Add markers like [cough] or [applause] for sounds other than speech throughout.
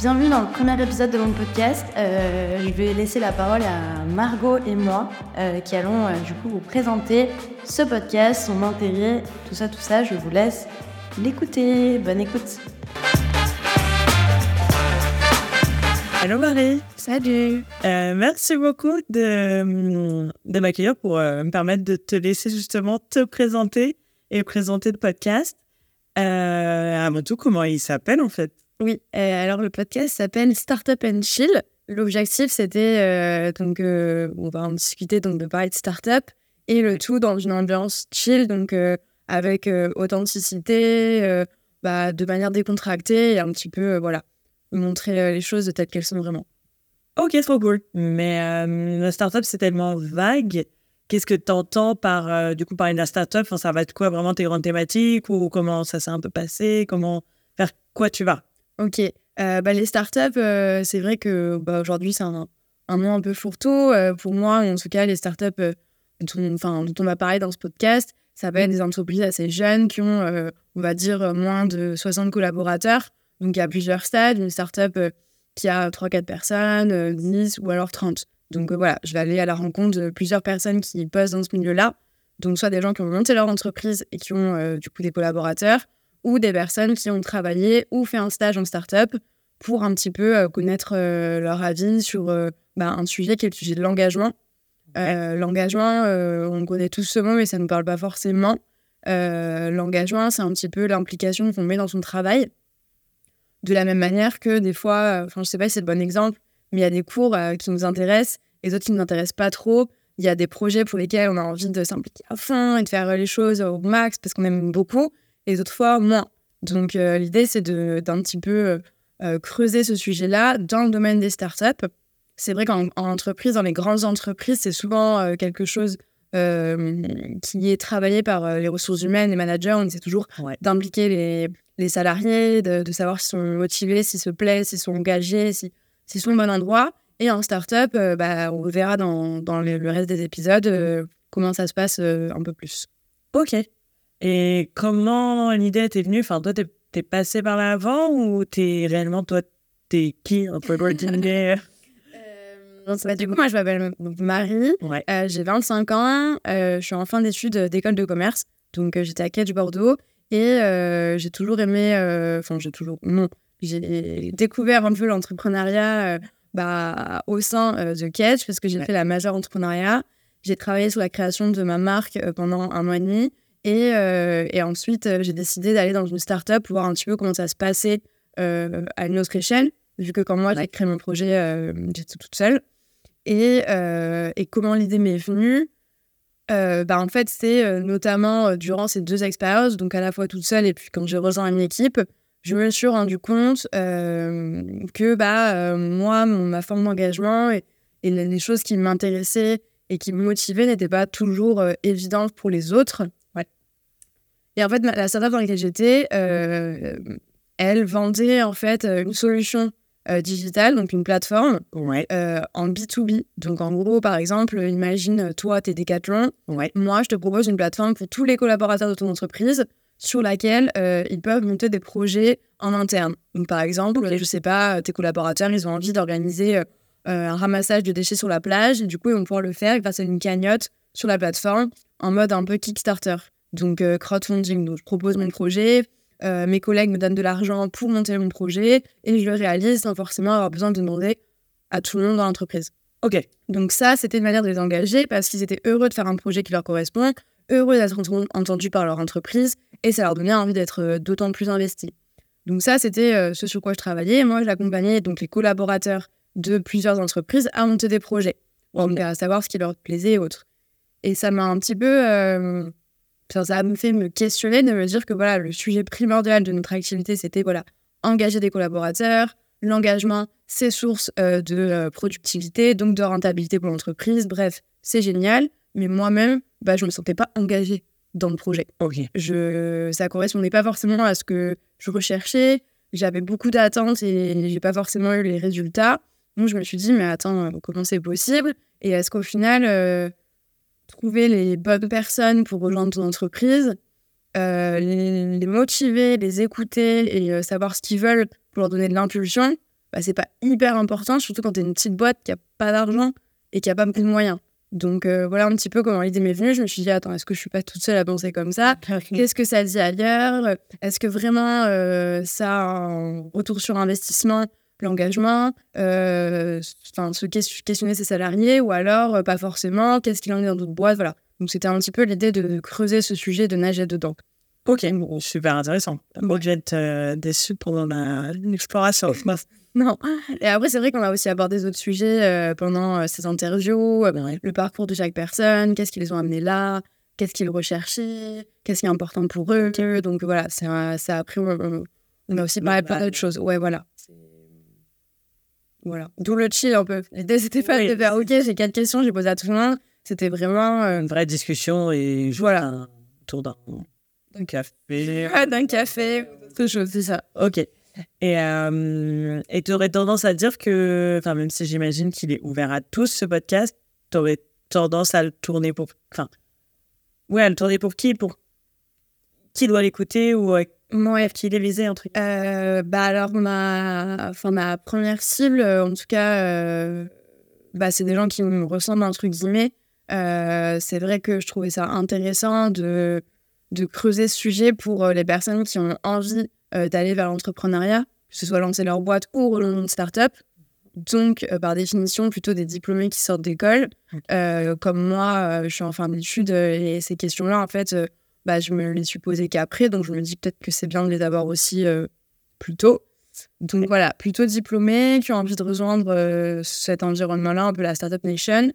Bienvenue dans le premier épisode de mon podcast. Euh, je vais laisser la parole à Margot et moi euh, qui allons euh, du coup vous présenter ce podcast, son intérêt, tout ça, tout ça. Je vous laisse l'écouter. Bonne écoute. Hello Marie, Salut. Euh, merci beaucoup de, de m'accueillir pour euh, me permettre de te laisser justement te présenter et présenter le podcast. Euh, avant tout, comment il s'appelle en fait? Oui, euh, alors le podcast s'appelle Startup and Chill. L'objectif c'était euh, donc euh, on va en discuter donc de parler de startup et le tout dans une ambiance chill donc avec authenticité, bah, de manière décontractée et un petit peu voilà montrer les choses telles qu'elles sont vraiment. Ok, trop cool. Mais euh, la startup, c'est tellement vague. Qu'est-ce que tu entends par, euh, du coup, parler de la startup? Enfin, Ça va être quoi vraiment tes grandes thématiques ou comment ça s'est un peu passé? Comment Vers quoi tu vas? Ok, Euh, bah, les startups, euh, c'est vrai que bah, aujourd'hui c'est un, un nom un peu fourre-tout. Euh, pour moi, en tout cas, les startups dont, on va parler dans ce podcast, ça va être des entreprises assez jeunes qui ont, on va dire, moins de 60 collaborateurs. Donc il y a plusieurs stades. Une startup qui a 3-4 personnes, euh, 10 ou alors 30. Donc voilà, je vais aller à la rencontre de plusieurs personnes qui bossent dans ce milieu-là. Donc soit des gens qui ont monté leur entreprise et qui ont du coup des collaborateurs, ou des personnes qui ont travaillé ou fait un stage en startup pour un petit peu euh, connaître euh, leur avis sur euh, bah, un sujet qui est le sujet de l'engagement. L'engagement, on connaît tous ce mot, mais ça ne nous parle pas forcément. L'engagement, c'est un petit peu l'implication qu'on met dans son travail. De la même manière que des fois, enfin, je sais pas si c'est le bon exemple, mais il y a des cours qui nous intéressent et d'autres qui ne nous intéressent pas trop. Il y a des projets pour lesquels on a envie de s'impliquer à fond et de faire les choses au max parce qu'on aime beaucoup, et d'autres fois moins. Donc, euh, l'idée, c'est de- d'un petit peu euh, euh, creuser ce sujet-là dans le domaine des startups. C'est vrai qu'en en entreprise, dans les grandes entreprises, c'est souvent euh, quelque chose qui est travaillé par les ressources humaines, les managers. On essaie toujours Ouais. d'impliquer les, les salariés, de, de savoir s'ils sont motivés, s'ils se plaisent, s'ils sont engagés, si- s'ils sont au bon endroit. Et en startup, bah, on verra dans, dans le, le reste des épisodes comment ça se passe un peu plus. Ok. Et comment l'idée t'est venue? Enfin, toi, t'es es passé par là avant ou t'es réellement, toi, t'es qui un peu l'ordinaire [laughs] Bah, du coup, moi, je m'appelle Marie. Ouais. Euh, j'ai 25 ans. euh, je suis en fin d'études d'école de commerce. Donc, euh, j'étais à Quai du Bordeaux. Et euh, j'ai toujours aimé. euh, Enfin, j'ai toujours. Non. J'ai découvert un peu l'entrepreneuriat euh, bah, au sein euh, de Catch parce que j'ai Ouais. fait la majeure entrepreneuriat. J'ai travaillé sur la création de ma marque euh, pendant un an et demi. Et, euh, et ensuite, euh, j'ai décidé d'aller dans une start-up pour voir un petit peu comment ça se passait euh, à une autre échelle. Vu que quand moi, j'ai créé mon projet, j'étais toute seule. Et, et comment l'idée m'est venue Euh, bah, En fait, c'est euh, notamment euh, durant ces deux expériences, donc à la fois toute seule et puis quand j'ai rejoint une équipe, je me suis rendu compte que bah, moi, mon- ma forme d'engagement et, et les, choses qui m'intéressaient et qui me motivaient n'étaient pas toujours évidentes pour les autres. Et en fait, la startup dans laquelle j'étais, euh, elle vendait en fait euh, une solution euh, digitale, donc une plateforme Ouais. euh, en B2B. Donc, en gros, par exemple, imagine, toi, t'es Decathlon. Ouais. Moi, je te propose une plateforme pour tous les collaborateurs de ton entreprise sur laquelle ils peuvent monter des projets en interne. Donc, par exemple, je sais pas, tes collaborateurs, ils ont envie d'organiser un ramassage de déchets sur la plage. Et du coup, ils vont pouvoir le faire grâce à une cagnotte sur la plateforme en mode un peu Kickstarter. Donc, euh, crowdfunding. Donc, je propose mon projet. euh, mes collègues me donnent de l'argent pour monter mon projet et je le réalise sans forcément avoir besoin de demander à tout le monde dans l'entreprise. Ok. Donc ça, c'était une manière de les engager parce qu'ils étaient heureux de faire un projet qui leur correspond, heureux d'être ent- entendus par leur entreprise et ça leur donnait envie d'être euh, d'autant plus investis. Donc ça, c'était euh, ce sur quoi je travaillais. Moi, j'accompagnais donc les collaborateurs de plusieurs entreprises à monter des projets, donc à savoir ce qui leur plaisait et autres. Et ça m'a un petit peu... euh, ça ça me fait me questionner de me dire que voilà, le sujet primordial de notre activité, c'était voilà, engager des collaborateurs, l'engagement, c'est source euh, de euh, productivité, donc de rentabilité pour l'entreprise. Bref, c'est génial. Mais moi-même, bah, je ne me sentais pas engagée dans le projet. Ok. Je, ça correspondait pas forcément à ce que je recherchais. J'avais beaucoup d'attentes et j'ai pas forcément eu les résultats. Donc je me suis dit, mais attends, euh, comment c'est possible? Et est-ce qu'au final, euh, trouver les bonnes personnes pour rejoindre ton entreprise, euh, les, les motiver, les écouter et euh, savoir ce qu'ils veulent pour leur donner de l'impulsion, bah, c'est pas hyper important, surtout quand tu es une petite boîte qui a pas d'argent et qui a pas beaucoup de moyens. Donc euh, voilà un petit peu comment l'idée m'est venue. Je me suis dit, attends, est-ce que je suis pas toute seule à penser comme ça? [laughs] Qu'est-ce que ça dit ailleurs? Est-ce que vraiment ça a un retour sur investissement, l'engagement euh, se questionner ses salariés ou alors pas forcément Qu'est-ce qu'il en est dans d'autres boîtes Voilà. Donc c'était un petit peu l'idée de creuser ce sujet, de nager dedans. Ok, super intéressant. Bon, je vais être déçu pendant l'exploration. [laughs] Non. Et après, c'est vrai qu'on a aussi abordé d'autres sujets euh, pendant euh, ces interviews, euh, le parcours de chaque personne, qu'est-ce qui les ont amenés là, qu'est-ce qu'ils recherchaient, qu'est-ce qui est important pour eux. Donc voilà, ça, ça a pris. On a aussi parlé d'autres choses. Ouais, voilà. Voilà. D'où le chill un peu. L'idée, c'était pas de faire OK, j'ai quatre questions, j'ai posé à tout le monde. C'était vraiment. Une vraie discussion et voilà. autour d'un café. [laughs] d'un café, quelque chose, c'est ça. Ok. Et euh, tu aurais tendance à dire que, enfin, même si j'imagine qu'il est ouvert à tous ce podcast, tu aurais tendance à le tourner pour. Enfin, ouais, à le tourner pour qui? Pour qui doit l'écouter ou euh, ouais. qui est visé un truc euh, Bah, alors, ma, enfin, ma première cible, en tout cas, euh, bah, c'est des gens qui me ressemblent, un truc guillemets. c'est vrai que je trouvais ça intéressant de, de creuser ce sujet pour les personnes qui ont envie euh, d'aller vers l'entrepreneuriat, que ce soit lancer leur boîte ou relancer une start-up. Donc, euh, par définition, plutôt des diplômés qui sortent d'école. Euh, comme moi, je suis en fin d'études et ces questions-là, en fait, bah, je me les suis posées qu'après. Donc, je me dis peut-être que c'est bien de les avoir aussi plus tôt. Donc, voilà, plutôt diplômés qui ont envie de rejoindre cet environnement-là, un peu la Startup Nation.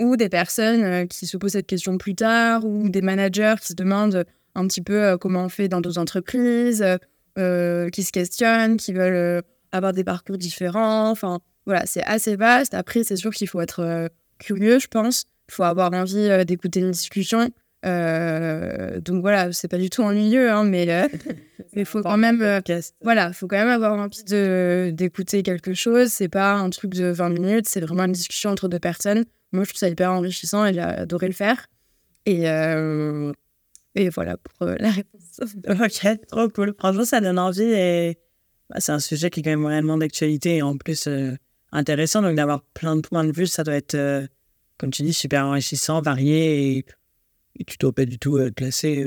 Ou des personnes qui se posent cette question plus tard, ou des managers qui se demandent un petit peu euh, comment on fait dans d'autres entreprises, euh, euh, qui se questionnent, qui veulent avoir des parcours différents. Enfin, voilà, c'est assez vaste. Après, c'est sûr qu'il faut être curieux, je pense. Il faut avoir envie d'écouter une discussion. Donc voilà, c'est pas du tout ennuyeux, hein, mais [laughs] il faut quand même, voilà, faut quand même avoir envie de d'écouter quelque chose. C'est pas un truc de 20 minutes, c'est vraiment une discussion entre deux personnes. Moi, je trouve ça hyper enrichissant et j'ai adoré le faire. Et, et voilà pour euh, la réponse. [laughs] ok, trop cool. Franchement, ça donne envie et bah, c'est un sujet qui est quand même réellement d'actualité et en plus euh, intéressant. Donc d'avoir plein de points de vue, ça doit être, euh, comme tu dis, super enrichissant, varié et, tu dois pas du tout classé.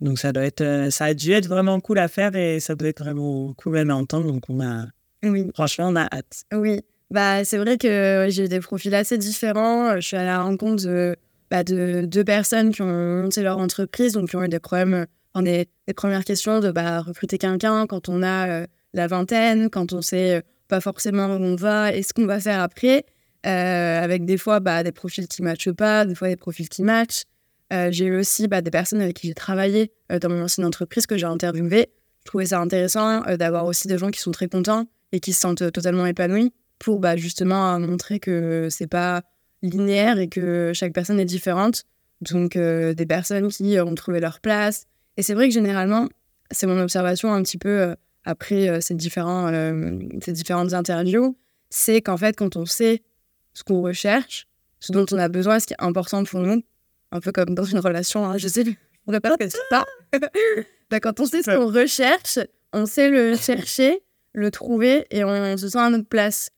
donc ça doit être, ça a dû être vraiment cool à faire et ça doit être vraiment cool même à entendre. Donc on a, oui. franchement, on a hâte. Oui, bah c'est vrai que j'ai des profils assez différents. Je suis à la rencontre de bah, de deux personnes qui ont monté leur entreprise, donc qui ont eu des problèmes, en des, premières questions de bah, recruter quelqu'un quand on a euh, la vingtaine, quand on sait euh, pas forcément où on va et ce qu'on va faire après, euh, avec des fois bah, des profils qui ne matchent pas, des fois des profils qui matchent. j'ai eu aussi bah, des personnes avec qui j'ai travaillé dans mon ancienne entreprise que j'ai interviewé. Je trouvais ça intéressant d'avoir aussi des gens qui sont très contents et qui se sentent totalement épanouis pour bah, justement montrer que c'est pas linéaire et que chaque personne est différente. Donc, euh, des personnes qui ont trouvé leur place. Et c'est vrai que généralement, c'est mon observation un petit peu euh, après euh, ces, différents, ces différentes interviews, c'est qu'en fait, quand on sait ce qu'on recherche, ce dont on a besoin, ce qui est important pour nous, un peu comme dans une relation, hein, je sais, on ne pas ça. [laughs] bah, quand on sait ce qu'on recherche, on sait le chercher, le trouver et on se sent à notre place.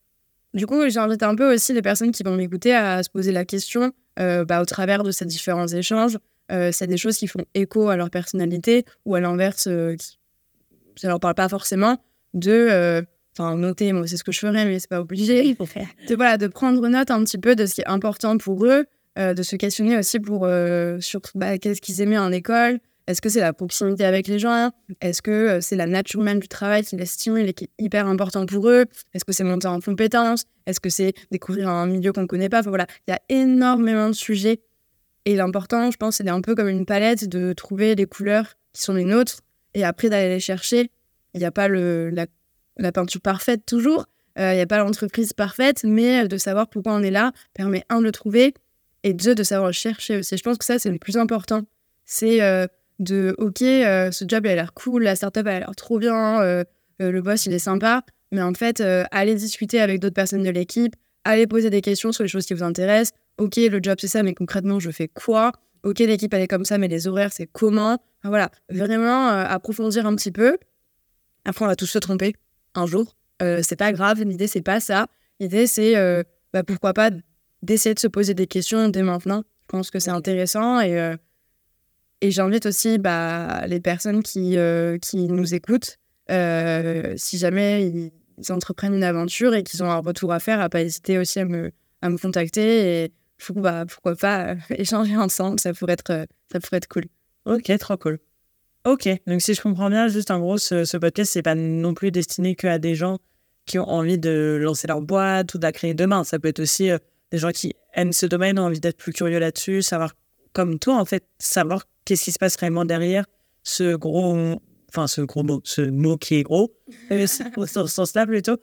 Du coup, j'invite un peu aussi les personnes qui vont m'écouter à se poser la question euh, bah, au travers de ces différents échanges. Euh, c'est des choses qui font écho à leur personnalité ou à l'inverse, euh, ça leur parle pas forcément de euh, enfin noter moi c'est ce que je ferais mais c'est pas obligé. De voilà de prendre note un petit peu de ce qui est important pour eux de se questionner aussi pour sur bah, qu'est-ce qu'ils aimaient en école? Est-ce que c'est la proximité avec les gens? Est-ce que euh, c'est la nature même du travail qui les stimule et qui est hyper important pour eux? Est-ce que c'est monter en compétences Est-ce que c'est découvrir un milieu qu'on ne connaît pas? Enfin, voilà, Il y a énormément de sujets. Et l'important, je pense, c'est un peu comme une palette de trouver les couleurs qui sont les nôtres et après d'aller les chercher. Il n'y a pas le, la, peinture parfaite toujours. Euh, il n'y a pas l'entreprise parfaite, mais de savoir pourquoi on est là permet, un, de le trouver et deux, de savoir le chercher aussi. Je pense que ça, c'est le plus important. C'est euh, de OK, euh, ce job il a l'air cool, la startup elle a l'air trop bien, euh, euh, le boss il est sympa, mais en fait, allez discuter avec d'autres personnes de l'équipe, allez poser des questions sur les choses qui vous intéressent. OK, le job c'est ça, mais concrètement, je fais quoi? OK, l'équipe elle est comme ça, mais les horaires c'est comment? Voilà, vraiment approfondir un petit peu. Après, on va tous se tromper un jour. c'est pas grave. L'idée, c'est pas ça. L'idée, c'est bah, pourquoi pas d'essayer de se poser des questions dès maintenant. Je pense que c'est intéressant et, et j'invite aussi bah, les personnes qui, qui nous écoutent, si jamais ils, entreprennent une aventure et qu'ils ont un retour à faire, à pas hésiter aussi à me, à me contacter et bah, pourquoi pas [laughs] échanger ensemble, ça pourrait être, ça pourrait être cool. Ok, trop cool. Ok, donc si je comprends bien, juste en gros, ce, ce podcast, c'est pas non plus destiné qu'à des gens qui ont envie de lancer leur boîte ou de la créer demain. Ça peut être aussi euh, des gens qui aiment ce domaine, ont envie d'être plus curieux là-dessus, savoir, comme toi, en fait, savoir qu'est-ce qui se passe réellement derrière ce gros, enfin, ce gros mot, ce mot qui est gros, [laughs] au sens-là plutôt.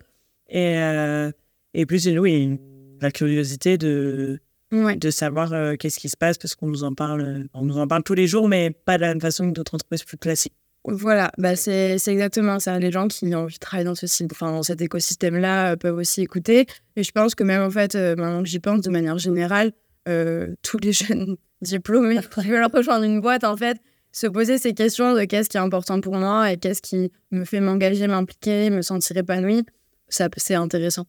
Et, euh, et plus, oui, la curiosité de, de savoir euh, qu'est-ce qui se passe parce qu'on nous en parle, on nous en parle tous les jours, mais pas de la même façon que d'autres entreprises plus classiques. Voilà, bah c'est exactement ça. Les gens qui ont envie de travailler dans, ce, enfin, dans cet écosystème-là euh, peuvent aussi écouter. Et je pense que même, en fait, euh, maintenant que j'y pense, de manière générale, [laughs] tous les jeunes diplômés [laughs] qui veulent rejoindre une boîte, en fait, se poser ces questions de qu'est-ce qui est important pour moi et qu'est-ce qui me fait m'engager, m'impliquer, me sentir épanoui, c'est intéressant.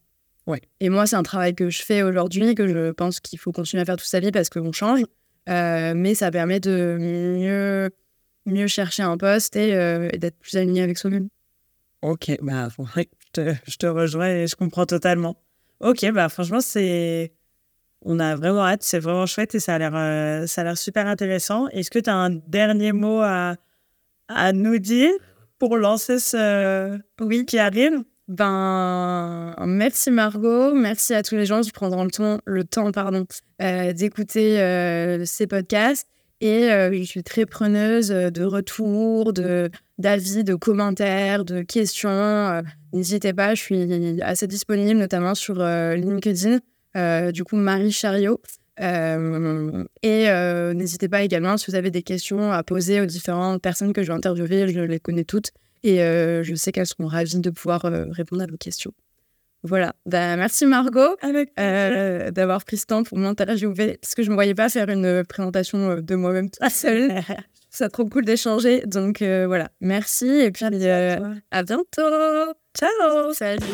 Et moi, c'est un travail que je fais aujourd'hui, que je pense qu'il faut continuer à faire toute sa vie parce qu'on change. Euh, mais ça permet de mieux, mieux chercher un poste et, euh, d'être plus aligné avec soi-même. Ok, bah, je, te, je te rejoins et je comprends totalement. Ok, bah franchement, c'est. On a vraiment hâte, c'est vraiment chouette et ça a l'air, euh, ça a l'air super intéressant. Est-ce que tu as un dernier mot à, à nous dire pour lancer ce oui qui arrive? Ben, merci Margot, merci à tous les gens qui prendront le temps, le temps pardon, euh, d'écouter euh, ces podcasts. Et euh, je suis très preneuse de retours, de d'avis, de commentaires, de questions. N'hésitez pas, je suis assez disponible, notamment sur LinkedIn. du coup, Marie Chariot. et n'hésitez pas également si vous avez des questions à poser aux différentes personnes que je vais interviewer, je les connais toutes. Et euh, je sais qu'elles seront ravies de pouvoir euh, répondre à vos questions. Voilà. Bah, merci Margot euh, d'avoir pris ce temps pour m'interviewer parce que je ne me voyais pas faire une présentation de moi-même toute seule. [laughs] C'est trop cool d'échanger. Donc voilà. Merci et puis à bientôt. Ciao. Salut.